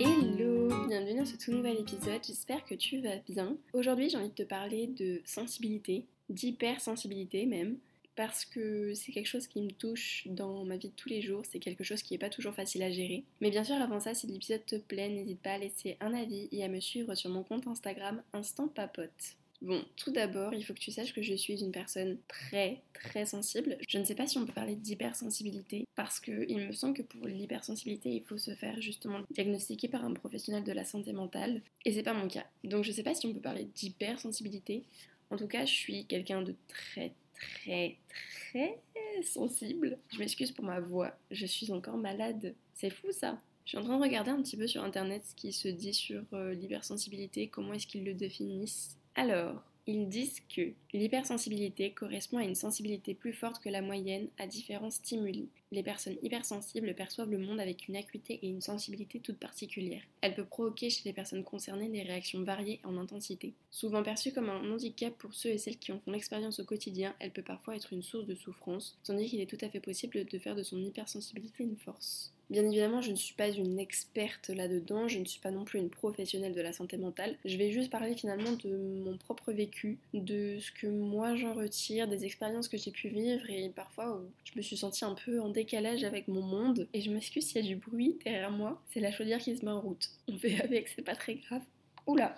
Hello, bienvenue dans ce tout nouvel épisode, j'espère que tu vas bien. Aujourd'hui j'ai envie de te parler de sensibilité, d'hypersensibilité même, parce que c'est quelque chose qui me touche dans ma vie de tous les jours, c'est quelque chose qui n'est pas toujours facile à gérer. Mais bien sûr avant ça, si l'épisode te plaît, n'hésite pas à laisser un avis et à me suivre sur mon compte Instagram Instant Papote. Bon, tout d'abord, il faut que tu saches que je suis une personne très très sensible. Je ne sais pas si on peut parler d'hypersensibilité parce qu'il me semble que pour l'hypersensibilité, il faut se faire justement diagnostiquer par un professionnel de la santé mentale et c'est pas mon cas. Donc je ne sais pas si on peut parler d'hypersensibilité. En tout cas, je suis quelqu'un de très très très sensible. Je m'excuse pour ma voix, je suis encore malade. C'est fou ça. Je suis en train de regarder un petit peu sur internet ce qui se dit sur euh, l'hypersensibilité, comment est-ce qu'ils le définissent. Alors, ils disent que l'hypersensibilité correspond à une sensibilité plus forte que la moyenne à différents stimuli. Les personnes hypersensibles perçoivent le monde avec une acuité et une sensibilité toute particulière. Elle peut provoquer chez les personnes concernées des réactions variées en intensité. Souvent perçue comme un handicap pour ceux et celles qui en font l'expérience au quotidien, elle peut parfois être une source de souffrance, tandis qu'il est tout à fait possible de faire de son hypersensibilité une force. Bien évidemment, je ne suis pas une experte là-dedans, je ne suis pas non plus une professionnelle de la santé mentale. Je vais juste parler finalement de mon propre vécu, de ce que moi j'en retire, des expériences que j'ai pu vivre et parfois où je me suis sentie un peu en décalage avec mon monde. Et je m'excuse s'il y a du bruit derrière moi, c'est la chaudière qui se met en route. On fait avec, c'est pas très grave. Oula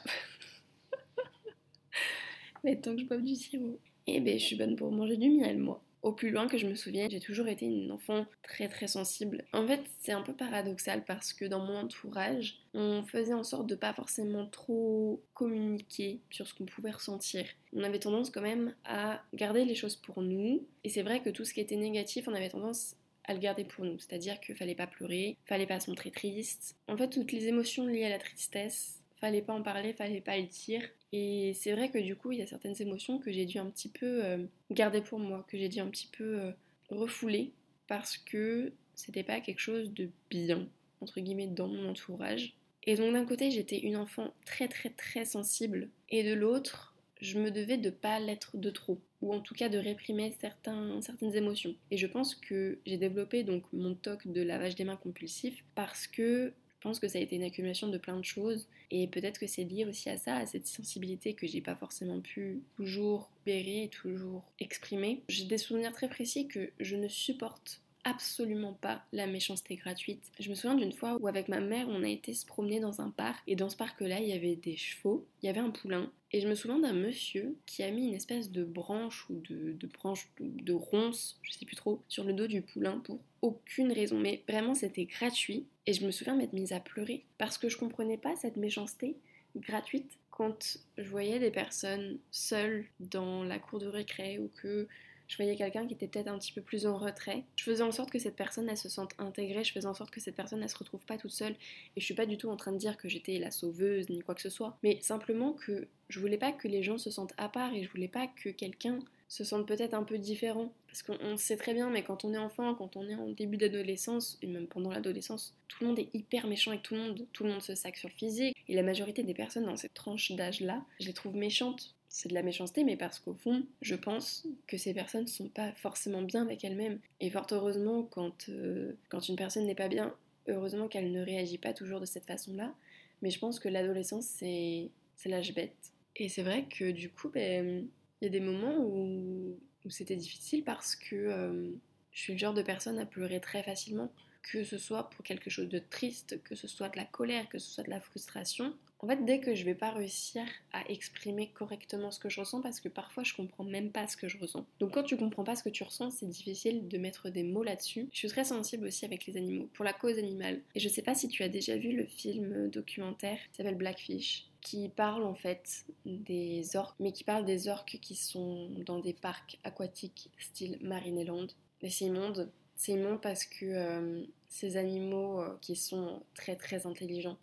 Mais tant que je bois du sirop. Eh ben, je suis bonne pour manger du miel, moi. Au plus loin que je me souvienne, j'ai toujours été une enfant très très sensible. En fait, c'est un peu paradoxal parce que dans mon entourage, on faisait en sorte de pas forcément trop communiquer sur ce qu'on pouvait ressentir. On avait tendance quand même à garder les choses pour nous. Et c'est vrai que tout ce qui était négatif, on avait tendance à le garder pour nous. C'est-à-dire qu'il fallait pas pleurer, fallait pas se montrer triste. En fait, toutes les émotions liées à la tristesse, fallait pas en parler, fallait pas le dire. Et c'est vrai que du coup, il y a certaines émotions que j'ai dû un petit peu euh, garder pour moi, que j'ai dû un petit peu euh, refouler parce que c'était pas quelque chose de bien, entre guillemets, dans mon entourage. Et donc d'un côté, j'étais une enfant très très très sensible, et de l'autre, je me devais de pas l'être de trop, ou en tout cas de réprimer certaines émotions. Et je pense que j'ai développé donc mon toc de lavage des mains compulsif parce que je pense que ça a été une accumulation de plein de choses et peut-être que c'est lié aussi à ça, à cette sensibilité que j'ai pas forcément pu toujours et toujours exprimer. J'ai des souvenirs très précis que je ne supporte absolument pas la méchanceté gratuite. Je me souviens d'une fois où avec ma mère on a été se promener dans un parc et dans ce parc là il y avait des chevaux, il y avait un poulain et je me souviens d'un monsieur qui a mis une espèce de branche ou de, branche de, ronce, je sais plus trop, sur le dos du poulain pour aucune raison. Mais vraiment c'était gratuit et je me souviens m'être mise à pleurer parce que je comprenais pas cette méchanceté gratuite quand je voyais des personnes seules dans la cour de récré ou que je voyais quelqu'un qui était peut-être un petit peu plus en retrait. Je faisais en sorte que cette personne elle se sente intégrée, je faisais en sorte que cette personne elle se retrouve pas toute seule et je suis pas du tout en train de dire que j'étais la sauveuse ni quoi que ce soit, mais simplement que je voulais pas que les gens se sentent à part et je voulais pas que quelqu'un se sente peut-être un peu différent. Parce qu'on sait très bien, mais quand on est enfant, quand on est en début d'adolescence, et même pendant l'adolescence, tout le monde est hyper méchant avec tout le monde. Tout le monde se sac sur le physique. Et la majorité des personnes dans cette tranche d'âge-là, je les trouve méchantes c'est de la méchanceté, mais parce qu'au fond, je pense que ces personnes ne sont pas forcément bien avec elles-mêmes. Et fort heureusement, quand, euh, quand une personne n'est pas bien, heureusement qu'elle ne réagit pas toujours de cette façon-là. Mais je pense que l'adolescence, c'est, l'âge bête. Et c'est vrai que du coup, ben, il y a des moments où, c'était difficile parce que euh, je suis le genre de personne à pleurer très facilement que ce soit pour quelque chose de triste, que ce soit de la colère, que ce soit de la frustration. En fait, dès que je vais pas réussir à exprimer correctement ce que je ressens, parce que parfois je comprends même pas ce que je ressens. Donc quand tu comprends pas ce que tu ressens, c'est difficile de mettre des mots là-dessus. Je suis très sensible aussi avec les animaux, pour la cause animale. Et je sais pas si tu as déjà vu le film documentaire qui s'appelle Blackfish qui parle en fait des orques, mais qui parle des orques qui sont dans des parcs aquatiques style Marineland. Mais c'est immonde, c'est parce que euh, ces animaux euh, qui sont très très intelligents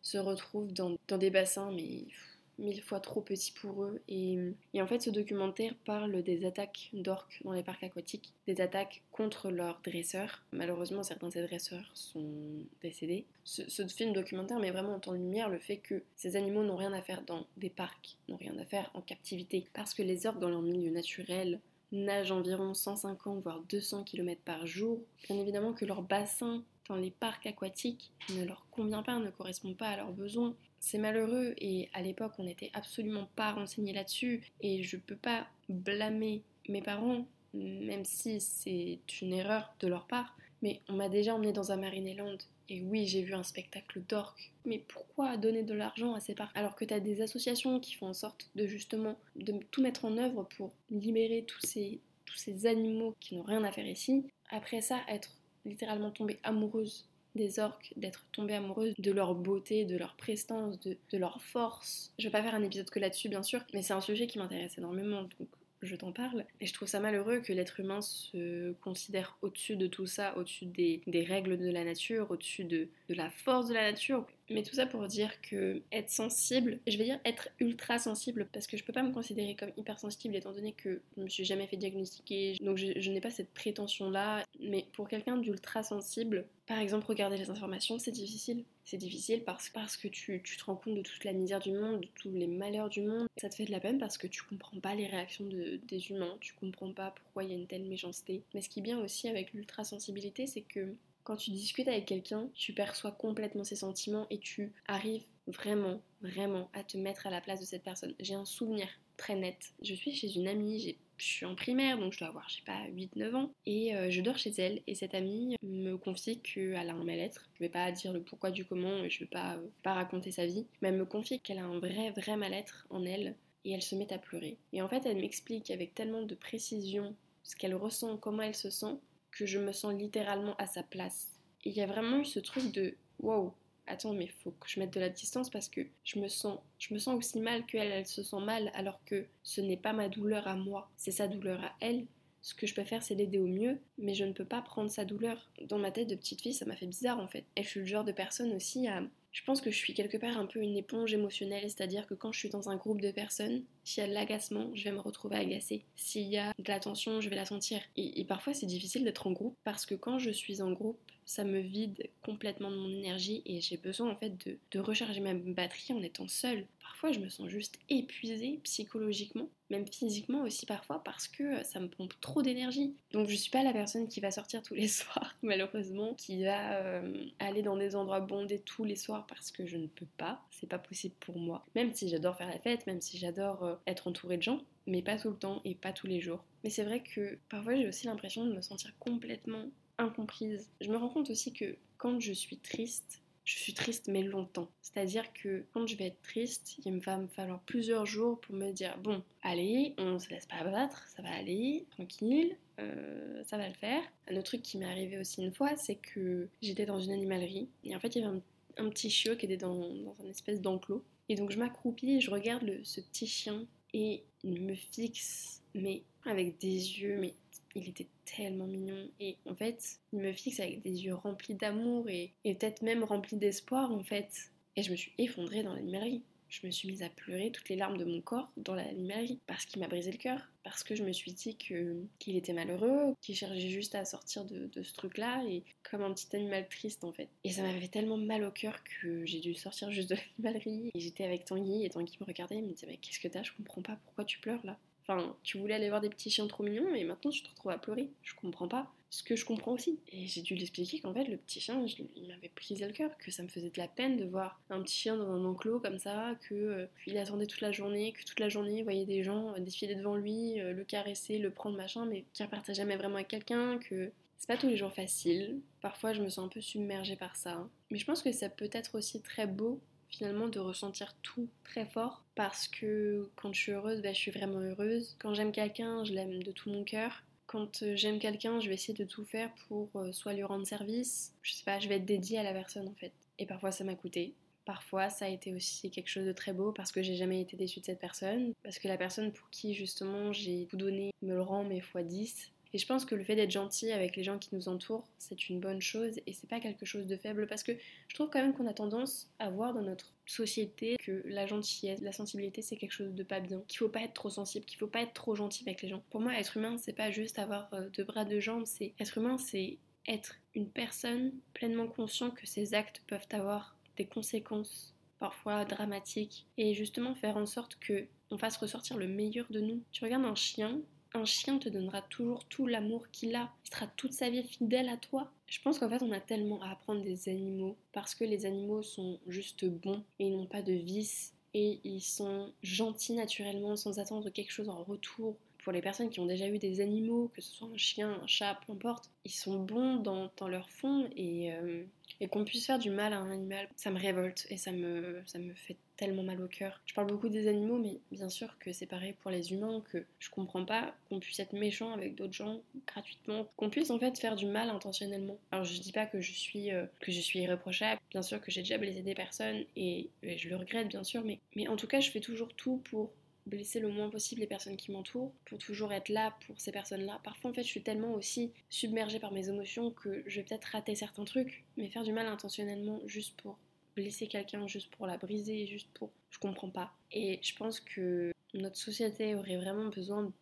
se retrouvent dans, des bassins mais mille fois trop petits pour eux. Et, en fait, ce documentaire parle des attaques d'orques dans les parcs aquatiques, des attaques contre leurs dresseurs. Malheureusement, certains de ces dresseurs sont décédés. Ce film documentaire met vraiment en lumière le fait que ces animaux n'ont rien à faire dans des parcs, n'ont rien à faire en captivité. Parce que les orques, dans leur milieu naturel, nagent environ 150 voire 200 km par jour. Bien évidemment que leur bassin dans les parcs aquatiques ne leur convient pas, ne correspond pas à leurs besoins. C'est malheureux et à l'époque on n'était absolument pas renseigné là-dessus et je peux pas blâmer mes parents, même si c'est une erreur de leur part, mais on m'a déjà emmené dans un Marineland et oui, j'ai vu un spectacle d'orques. Mais pourquoi donner de l'argent à ces parcs alors que tu as des associations qui font en sorte de justement de tout mettre en œuvre pour libérer tous ces, tous ces animaux qui n'ont rien à faire ici Après ça, être littéralement tombée amoureuse des orques, d'être tombée amoureuse de leur beauté, de leur prestance, de, de leur force. Je vais pas faire un épisode que là-dessus, bien sûr, mais c'est un sujet qui m'intéresse énormément, donc je t'en parle. Et je trouve ça malheureux que l'être humain se considère au-dessus de tout ça, au-dessus des, règles de la nature, au-dessus de, la force de la nature. Mais tout ça pour dire que être sensible, je vais dire être ultra sensible, parce que je peux pas me considérer comme hypersensible étant donné que je me suis jamais fait diagnostiquer, donc je, n'ai pas cette prétention-là. Mais pour quelqu'un d'ultra sensible, par exemple, regarder les informations, c'est difficile. C'est difficile parce, parce que tu, tu, te rends compte de toute la misère du monde, de tous les malheurs du monde. Ça te fait de la peine parce que tu comprends pas les réactions de, des humains, tu comprends pas pourquoi il y a une telle méchanceté. Mais ce qui est bien aussi avec l'ultra-sensibilité, c'est que quand tu discutes avec quelqu'un, tu perçois complètement ses sentiments et tu arrives vraiment, vraiment à te mettre à la place de cette personne. J'ai un souvenir très net. Je suis chez une amie, je suis en primaire, donc je dois avoir, je sais pas, 8-9 ans, et euh, je dors chez elle, et cette amie me confie qu'elle a un mal-être. Je vais pas dire le pourquoi du comment, et je vais pas, euh, pas raconter sa vie, mais elle me confie qu'elle a un vrai, vrai mal-être en elle, et elle se met à pleurer. Et en fait, elle m'explique avec tellement de précision ce qu'elle ressent, comment elle se sent, que je me sens littéralement à sa place. Il y a vraiment eu ce truc de wow, attends, mais faut que je mette de la distance parce que je me sens, je me sens aussi mal qu'elle, elle se sent mal, alors que ce n'est pas ma douleur à moi, c'est sa douleur à elle. Ce que je peux faire, c'est l'aider au mieux, mais je ne peux pas prendre sa douleur. Dans ma tête de petite fille, ça m'a fait bizarre en fait. Et je suis le genre de personne aussi à je pense que je suis quelque part un peu une éponge émotionnelle, c'est-à-dire que quand je suis dans un groupe de personnes, s'il y a de l'agacement, je vais me retrouver agacée. S'il y a de la tension, je vais la sentir. Et, parfois, c'est difficile d'être en groupe parce que quand je suis en groupe, ça me vide complètement de mon énergie et j'ai besoin en fait de, de recharger ma batterie en étant seule. Parfois, je me sens juste épuisée psychologiquement, même physiquement aussi parfois, parce que ça me pompe trop d'énergie. Donc, je suis pas la personne qui va sortir tous les soirs, malheureusement, qui va euh, aller dans des endroits bondés tous les soirs parce que je ne peux pas. C'est pas possible pour moi. Même si j'adore faire la fête, même si j'adore euh, être entourée de gens, mais pas tout le temps et pas tous les jours. Mais c'est vrai que parfois j'ai aussi l'impression de me sentir complètement incomprise. Je me rends compte aussi que quand je suis triste, je suis triste mais longtemps. C'est-à-dire que quand je vais être triste, il va me falloir plusieurs jours pour me dire bon, allez, on se laisse pas abattre, ça va aller, tranquille, euh, ça va le faire. Un autre truc qui m'est arrivé aussi une fois, c'est que j'étais dans une animalerie et en fait il y avait un, petit chiot qui était dans, un espèce d'enclos. Et donc je m'accroupis et je regarde ce petit chien et il me fixe, mais avec des yeux, mais il était tellement mignon. Et en fait, il me fixe avec des yeux remplis d'amour et, peut-être même remplis d'espoir en fait. Et je me suis effondrée dans l'animalerie. Je me suis mise à pleurer toutes les larmes de mon corps dans l'animalerie parce qu'il m'a brisé le cœur, parce que je me suis dit que qu'il était malheureux, qu'il cherchait juste à sortir de, ce truc-là et comme un petit animal triste en fait. Et ça m'avait tellement mal au cœur que j'ai dû sortir juste de l'animalerie. Et j'étais avec Tanguy et Tanguy me regardait et me disait mais qu'est-ce que t'as? Je comprends pas pourquoi tu pleures là. Enfin, tu voulais aller voir des petits chiens trop mignons, mais maintenant tu te retrouves à pleurer. Je comprends pas. Ce que je comprends aussi. Et j'ai dû l'expliquer qu'en fait, le petit chien, il m'avait brisé le cœur, que ça me faisait de la peine de voir un petit chien dans un enclos comme ça, que euh, il attendait toute la journée, que toute la journée, il voyait des gens euh, défiler devant lui, euh, le caresser, le prendre, machin, mais qu'il repartait jamais vraiment avec quelqu'un, que c'est pas tous les jours facile. Parfois, je me sens un peu submergée par ça. Mais je pense que ça peut être aussi très beau finalement de ressentir tout très fort parce que quand je suis heureuse, bah, je suis vraiment heureuse. Quand j'aime quelqu'un, je l'aime de tout mon cœur. Quand euh, j'aime quelqu'un, je vais essayer de tout faire pour euh, soit lui rendre service, je sais pas, je vais être dédiée à la personne en fait. Et parfois ça m'a coûté. Parfois ça a été aussi quelque chose de très beau parce que j'ai jamais été déçue de cette personne. Parce que la personne pour qui justement j'ai tout donné me le rend mes fois 10 et je pense que le fait d'être gentil avec les gens qui nous entourent, c'est une bonne chose et c'est pas quelque chose de faible parce que je trouve quand même qu'on a tendance à voir dans notre société que la gentillesse, la sensibilité, c'est quelque chose de pas bien, qu'il faut pas être trop sensible, qu'il faut pas être trop gentil avec les gens. Pour moi, être humain, c'est pas juste avoir euh, deux bras, deux jambes, c'est être humain, c'est être une personne pleinement conscient que ses actes peuvent avoir des conséquences parfois dramatiques et justement faire en sorte que on fasse ressortir le meilleur de nous. Tu regardes un chien, un chien te donnera toujours tout l'amour qu'il a. Il sera toute sa vie fidèle à toi. Je pense qu'en fait, on a tellement à apprendre des animaux parce que les animaux sont juste bons et ils n'ont pas de vices et ils sont gentils naturellement sans attendre quelque chose en retour. Pour les personnes qui ont déjà eu des animaux, que ce soit un chien, un chat, peu importe, ils sont bons dans, leur fond et, euh, et qu'on puisse faire du mal à un animal, ça me révolte et ça me, ça me fait tellement mal au cœur. Je parle beaucoup des animaux, mais bien sûr que c'est pareil pour les humains, que je comprends pas qu'on puisse être méchant avec d'autres gens gratuitement, qu'on puisse en fait faire du mal intentionnellement. Alors je dis pas que je suis, euh, que je suis irréprochable, bien sûr que j'ai déjà blessé des personnes et, et je le regrette bien sûr, mais, mais en tout cas je fais toujours tout pour blesser le moins possible les personnes qui m'entourent, pour toujours être là pour ces personnes-là. Parfois, en fait, je suis tellement aussi submergée par mes émotions que je vais peut-être rater certains trucs, mais faire du mal intentionnellement juste pour blesser quelqu'un, juste pour la briser, juste pour... Je comprends pas. Et je pense que notre société aurait vraiment besoin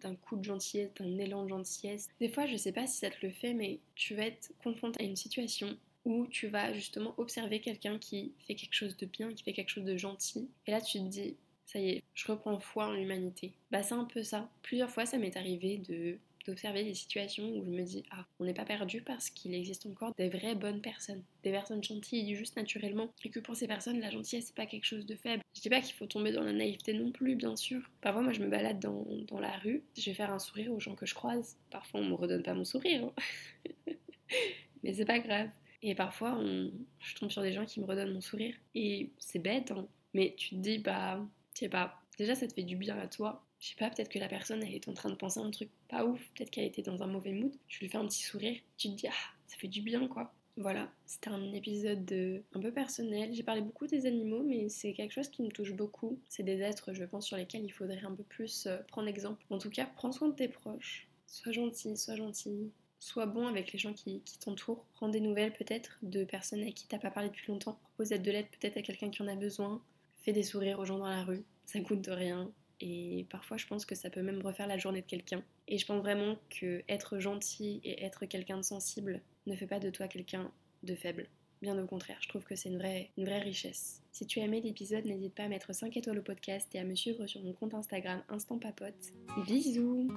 d'un coup de gentillesse, d'un élan de gentillesse. Des fois, je sais pas si ça te le fait, mais tu vas être confronté à une situation où tu vas justement observer quelqu'un qui fait quelque chose de bien, qui fait quelque chose de gentil. Et là, tu te dis, ça y est, je reprends foi en l'humanité. Bah c'est un peu ça. Plusieurs fois ça m'est arrivé de d'observer des situations où je me dis ah on n'est pas perdu parce qu'il existe encore des vraies bonnes personnes, des personnes gentilles juste naturellement et que pour ces personnes la gentillesse c'est pas quelque chose de faible. Je dis pas qu'il faut tomber dans la naïveté non plus bien sûr. Parfois moi je me balade dans, dans la rue, je vais faire un sourire aux gens que je croise. Parfois on me redonne pas mon sourire, hein. mais c'est pas grave. Et parfois on... je tombe sur des gens qui me redonnent mon sourire et c'est bête hein. mais tu te dis bah je sais pas, déjà ça te fait du bien à toi. Je sais pas, peut-être que la personne elle est en train de penser à un truc pas ouf, peut-être qu'elle était dans un mauvais mood. Je lui fais un petit sourire, tu te dis ah, ça fait du bien quoi. Voilà, c'était un épisode un peu personnel. J'ai parlé beaucoup des animaux, mais c'est quelque chose qui me touche beaucoup. C'est des êtres, je pense, sur lesquels il faudrait un peu plus euh, prendre exemple. En tout cas, prends soin de tes proches. Sois gentil, sois gentil. Sois bon avec les gens qui, t'entourent. Prends des nouvelles peut-être de personnes à qui t'as pas parlé depuis longtemps. Propose de l'aide peut-être à quelqu'un qui en a besoin. Fais des sourires aux gens dans la rue, ça coûte rien. Et parfois, je pense que ça peut même refaire la journée de quelqu'un. Et je pense vraiment que être gentil et être quelqu'un de sensible ne fait pas de toi quelqu'un de faible. Bien au contraire, je trouve que c'est une vraie, richesse. Si tu as aimé l'épisode, n'hésite pas à mettre 5 étoiles au podcast et à me suivre sur mon compte Instagram Instant Papote. Bisous